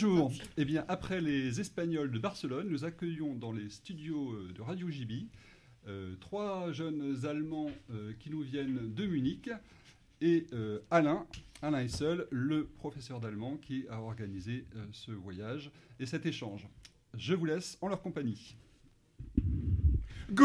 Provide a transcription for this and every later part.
Bonjour. Eh bien, après les Espagnols de Barcelone, nous accueillons dans les studios euh, de Radio JB euh, trois jeunes Allemands euh, qui nous viennent de Munich et Alain, Alain est seul, le professeur d'allemand qui a organisé ce voyage et cet échange. Je vous laisse en leur compagnie. Guten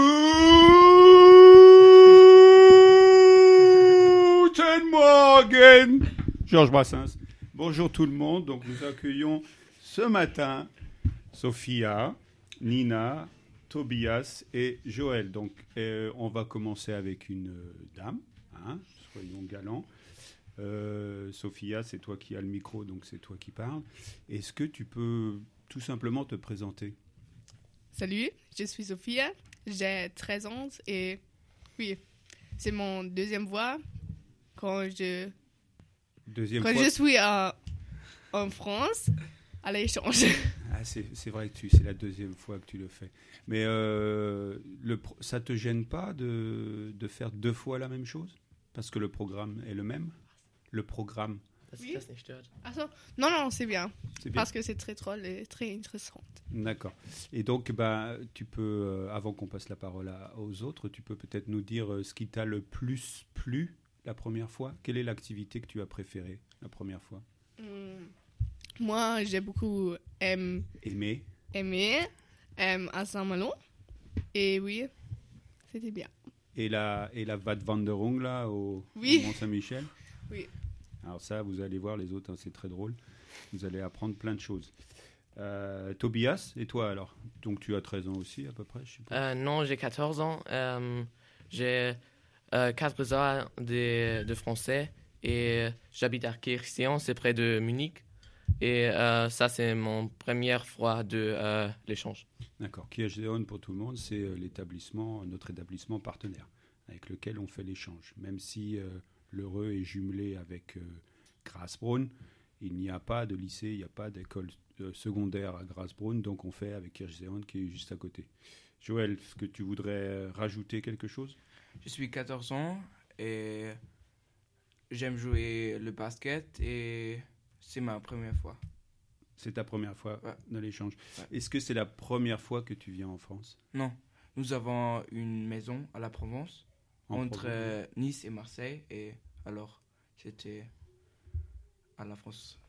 Morgen Georges Brassens. Bonjour tout le monde. Donc nous accueillons ce matin Sophia, Nina, Tobias et Joël. Donc euh, on va commencer avec une euh, dame, hein, soyons galants. Euh, Sophia, c'est toi qui as le micro, donc c'est toi qui parles. Est-ce que tu peux tout simplement te présenter? Salut, je suis Sophia, j'ai 13 ans et oui, c'est mon deuxième voix quand je, Deuxième quand fois. je suis à- en France à l'échange. Ah, c'est vrai que tu- c'est la deuxième fois que tu le fais. Mais euh, le, pro- ça te gêne pas de, de faire deux fois la même chose? Parce que le programme est le même? Le programme, Oui. Ah, non, non, c'est bien, parce que c'est très drôle et très intéressant. D'accord. Et donc, bah, tu peux, euh, avant qu'on passe la parole à- aux autres, tu peux peut-être nous dire euh, ce qui t'a le plus plu la première fois Quelle est l'activité que tu as préférée la première fois? Hmm. Moi, j'ai beaucoup aim- Aimé? aimé euh, à Saint-Malo et oui, c'était bien. Et la, et la Vadwanderung, là, au, Oui. au Mont-Saint-Michel? Oui. Alors ça, vous allez voir les autres, hein, c'est très drôle. Vous allez apprendre plein de choses. Euh, Tobias, et toi alors? Donc tu as 13 ans aussi à peu près, je. Euh, non, j'ai 14 ans. Euh, j'ai euh, 4 ans de, français et j'habite à Kirchseon, c'est près de Munich. Et euh, ça, c'est mon première fois de euh, l'échange. D'accord. Kirchdeon, pour tout le monde, c'est euh, l'établissement, notre établissement partenaire avec lequel on fait l'échange. Même si euh, l'Heureux est jumelé avec euh, Grasbrunn, il n'y a pas de lycée, il n'y a pas d'école euh, secondaire à Grasbrunn, donc on fait avec Kirchdeon qui est juste à côté. Joël, est-ce que tu voudrais euh, rajouter quelque chose? Je suis 14 ans et j'aime jouer le basket et c'est ma première fois. C'est ta première fois Ouais. dans l'échange. Ouais. Est-ce que c'est la première fois que tu viens en France? Non, nous avons une maison à la Provence En entre Provence Nice et Marseille et alors c'était à la France.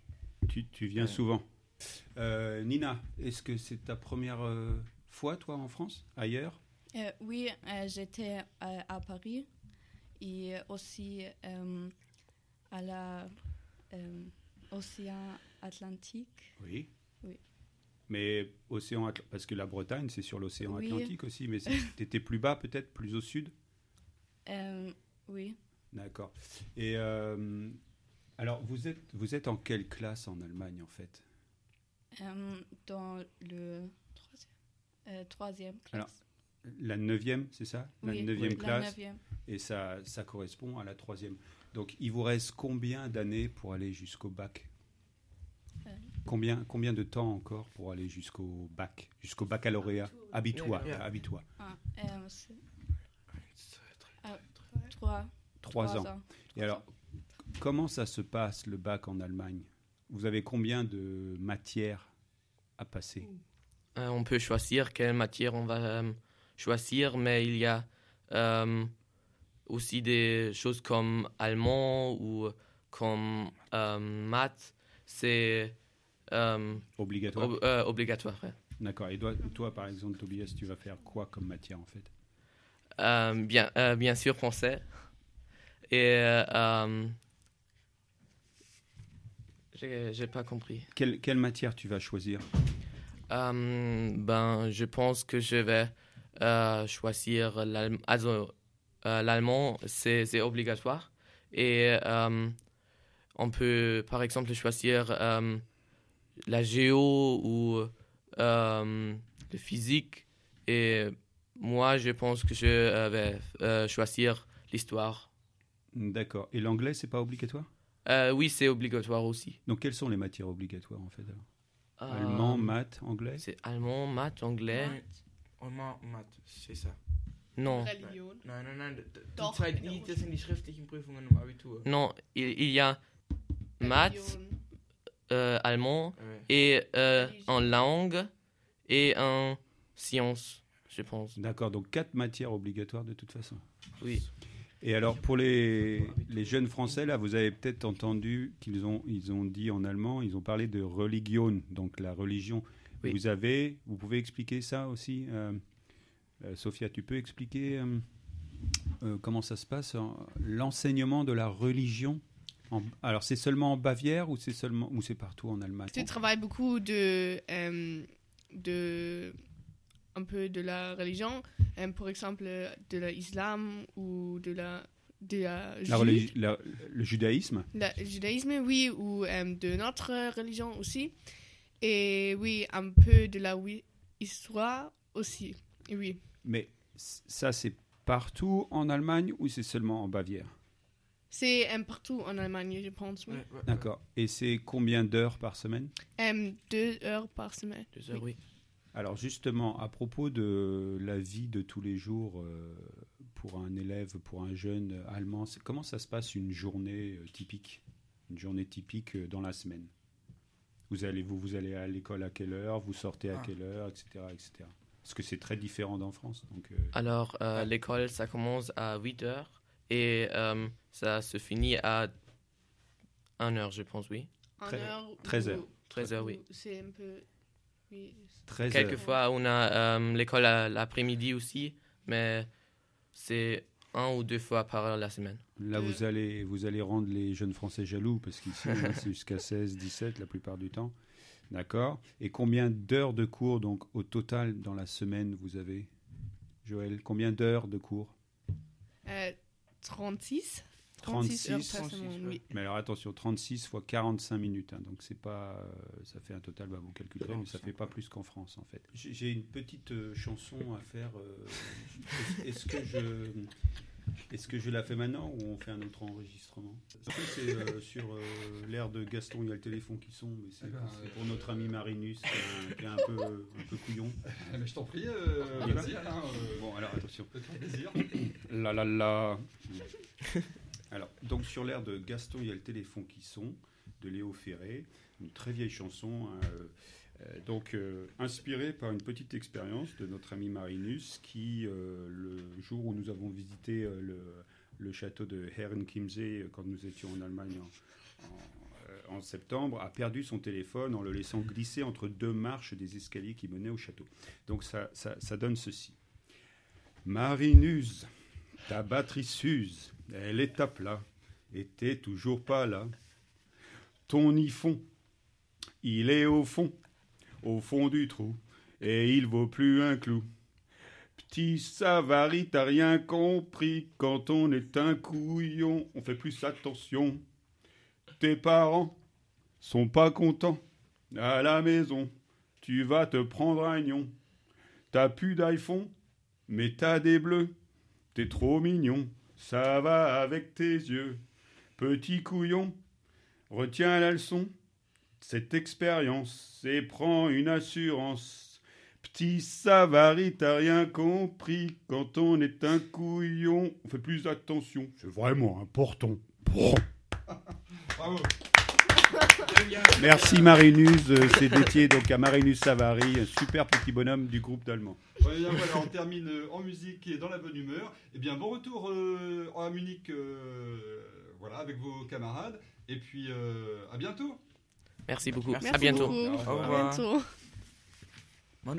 Tu, tu viens souvent. Euh, Nina, est-ce que c'est ta première euh, fois, toi, en France? Ailleurs? Euh, oui, euh, j'étais euh, à Paris et aussi à la Océan Atlantique. Oui. Oui. Mais océan Atl- parce que la Bretagne, c'est sur l'océan Oui. Atlantique aussi, mais tu étais plus bas peut-être, plus au sud? Oui, D'accord. Et alors, vous êtes, vous êtes en quelle classe en Allemagne, en fait? Dans le euh, troisième classe. Alors, La neuvième, c'est ça? La oui, neuvième la classe neuvième. Et ça, ça correspond à la troisième. Donc, il vous reste combien d'années pour aller jusqu'au bac? Euh. combien, combien de temps encore pour aller jusqu'au bac, jusqu'au baccalauréat? Habitua. Ah, euh, ah, trois, Trois ans. Et alors, comment ça se passe le bac en Allemagne? Vous avez combien de matières à passer? Euh, on peut choisir quelle matière on va euh, choisir, mais il y a euh, aussi des choses comme allemand ou comme euh, maths. C'est euh, Obligatoire ob- obligatoire. ouais. D'accord. Et toi, toi, par exemple, Tobias, tu vas faire quoi comme matière en fait? Bien, bien sûr français. Et j'ai j'ai pas compris. quelle, quelle matière tu vas choisir? Euh, ben, je pense que je vais euh, choisir euh, l'allemand, c'est obligatoire. Et euh, on peut, par exemple, choisir euh, la géo ou euh, le physique. Et moi, je pense que je vais euh, choisir l'histoire. D'accord. Et l'anglais, c'est pas obligatoire? Euh, oui, c'est obligatoire aussi. Donc, quelles sont les matières obligatoires en fait alors? Allemand, maths, anglais? C'est allemand, maths, anglais. Und Ma- Mathe, c'est ça. Non. Religion. Nein, nein, nein, d- d- die, Doch, zwei, in der die, das sind die schriftlichen Prüfungen im Abitur. Non, il, il y a maths, euh, allemand Ouais. et euh, en langue et en sciences, je pense. D'accord, donc quatre matières obligatoires de toute façon. Oui. Et alors pour les, les jeunes Français, là, vous avez peut-être entendu qu'ils ont, ils ont dit en allemand, ils ont parlé de religion, donc la religion. Oui. Vous avez, vous pouvez expliquer ça aussi euh, euh, Sophia, tu peux expliquer euh, euh, comment ça se passe, en- l'enseignement de la religion en- alors c'est seulement en Bavière ou c'est seulement ou c'est partout en Allemagne? Tu travailles beaucoup de, euh, de un peu de la religion, euh, par exemple de l'islam ou de la de la, La jude- religi- la- le judaïsme? Le judaïsme, oui, ou euh, de notre religion aussi. Et oui, un peu de la oui, histoire aussi. Oui. Mais ça, c'est partout en Allemagne ou c'est seulement en Bavière? C'est euh, partout en Allemagne, je pense. Oui. Ouais, ouais, ouais. D'accord. Et c'est combien d'heures par semaine? Euh, deux heures par semaine. Deux heures, oui. Alors justement, à propos de la vie de tous les jours euh, pour un élève, pour un jeune euh, allemand, comment ça se passe une journée typique? Une journée typique dans la semaine? Vous allez, vous, vous allez à l'école à quelle heure Vous sortez à Ah. quelle heure Etc. etc. Parce que c'est très différent d'en France. Donc, euh, Alors, euh, l'école, ça commence à 8 heures et euh, ça se finit à 1 heure, je pense, oui. En Très- heure. 13 ou- heures. 13 heures, oui. ou C'est un peu. Oui. 13 heures. Quelquefois, on a euh, l'école à l'après-midi aussi, mais c'est un ou deux fois par la semaine. Là, vous allez, vous allez rendre les jeunes Français jaloux, parce qu'ici, c'est jusqu'à 16, 17 la plupart du temps. D'accord. Et combien d'heures de cours, donc, au total, dans la semaine, vous avez? Joël, combien d'heures de cours? Euh, 36 36 heures 36, par 36, semaine, ouais. oui. Mais alors, attention, 36 fois 45 minutes. hein, donc, c'est pas. euh, ça fait un total, bah, vous calculerez, mais ça fait pas plus qu'en France, en fait. J'ai une petite euh, chanson à faire. euh, Est-ce que je. Est-ce que je la fais maintenant ou on fait un autre enregistrement? C'est euh, sur euh, l'air de Gaston, il y a le téléphone qui sonne, mais c'est Eh ben, c'est pour notre ami Marinus qui est un, qui est un peu, un peu couillon. Eh ben, je t'en prie, euh, vas-y Alain. euh, Bon, alors attention. Plaisir. La la la. Donc sur l'air de Gaston, il y a le téléphone qui sonne de Léo Ferré, une très vieille chanson. hein, euh, euh, donc euh, inspirée par une petite expérience de notre ami Marinus qui, le jour où nous avons visité le, château de Herrenchiemsee quand nous étions en Allemagne en septembre, a perdu son téléphone en le laissant glisser entre deux marches des escaliers qui menaient au château. Donc ça, ça, ça donne ceci. Marinus, ta batterie s'use, elle est à plat, t'es toujours pas là. Ton iPhone, il est au fond, au fond du trou, et il vaut plus un clou. Petit Savary, t'as rien compris, quand on est un couillon, on fait plus attention. Tes parents sont pas contents, à la maison, tu vas te prendre un gnon. T'as plus d'iPhone, mais t'as des bleus. T'es trop mignon, ça va avec tes yeux. Petit couillon, retiens la leçon. Cette expérience et prends une assurance. Petit Savary, t'as rien compris. Quand on est un couillon, on fait plus attention. C'est vraiment important. Bravo. Merci Marinus, euh, c'est dédié donc à Marinus Savary, un super petit bonhomme du groupe d'Allemands. Ouais, bien, voilà, on termine euh, en musique et dans la bonne humeur. Eh bien, bon retour euh, à Munich, euh, voilà, avec vos camarades. Et puis, euh, à bientôt. Merci beaucoup. Merci à bientôt. beaucoup. Au À revoir. bientôt.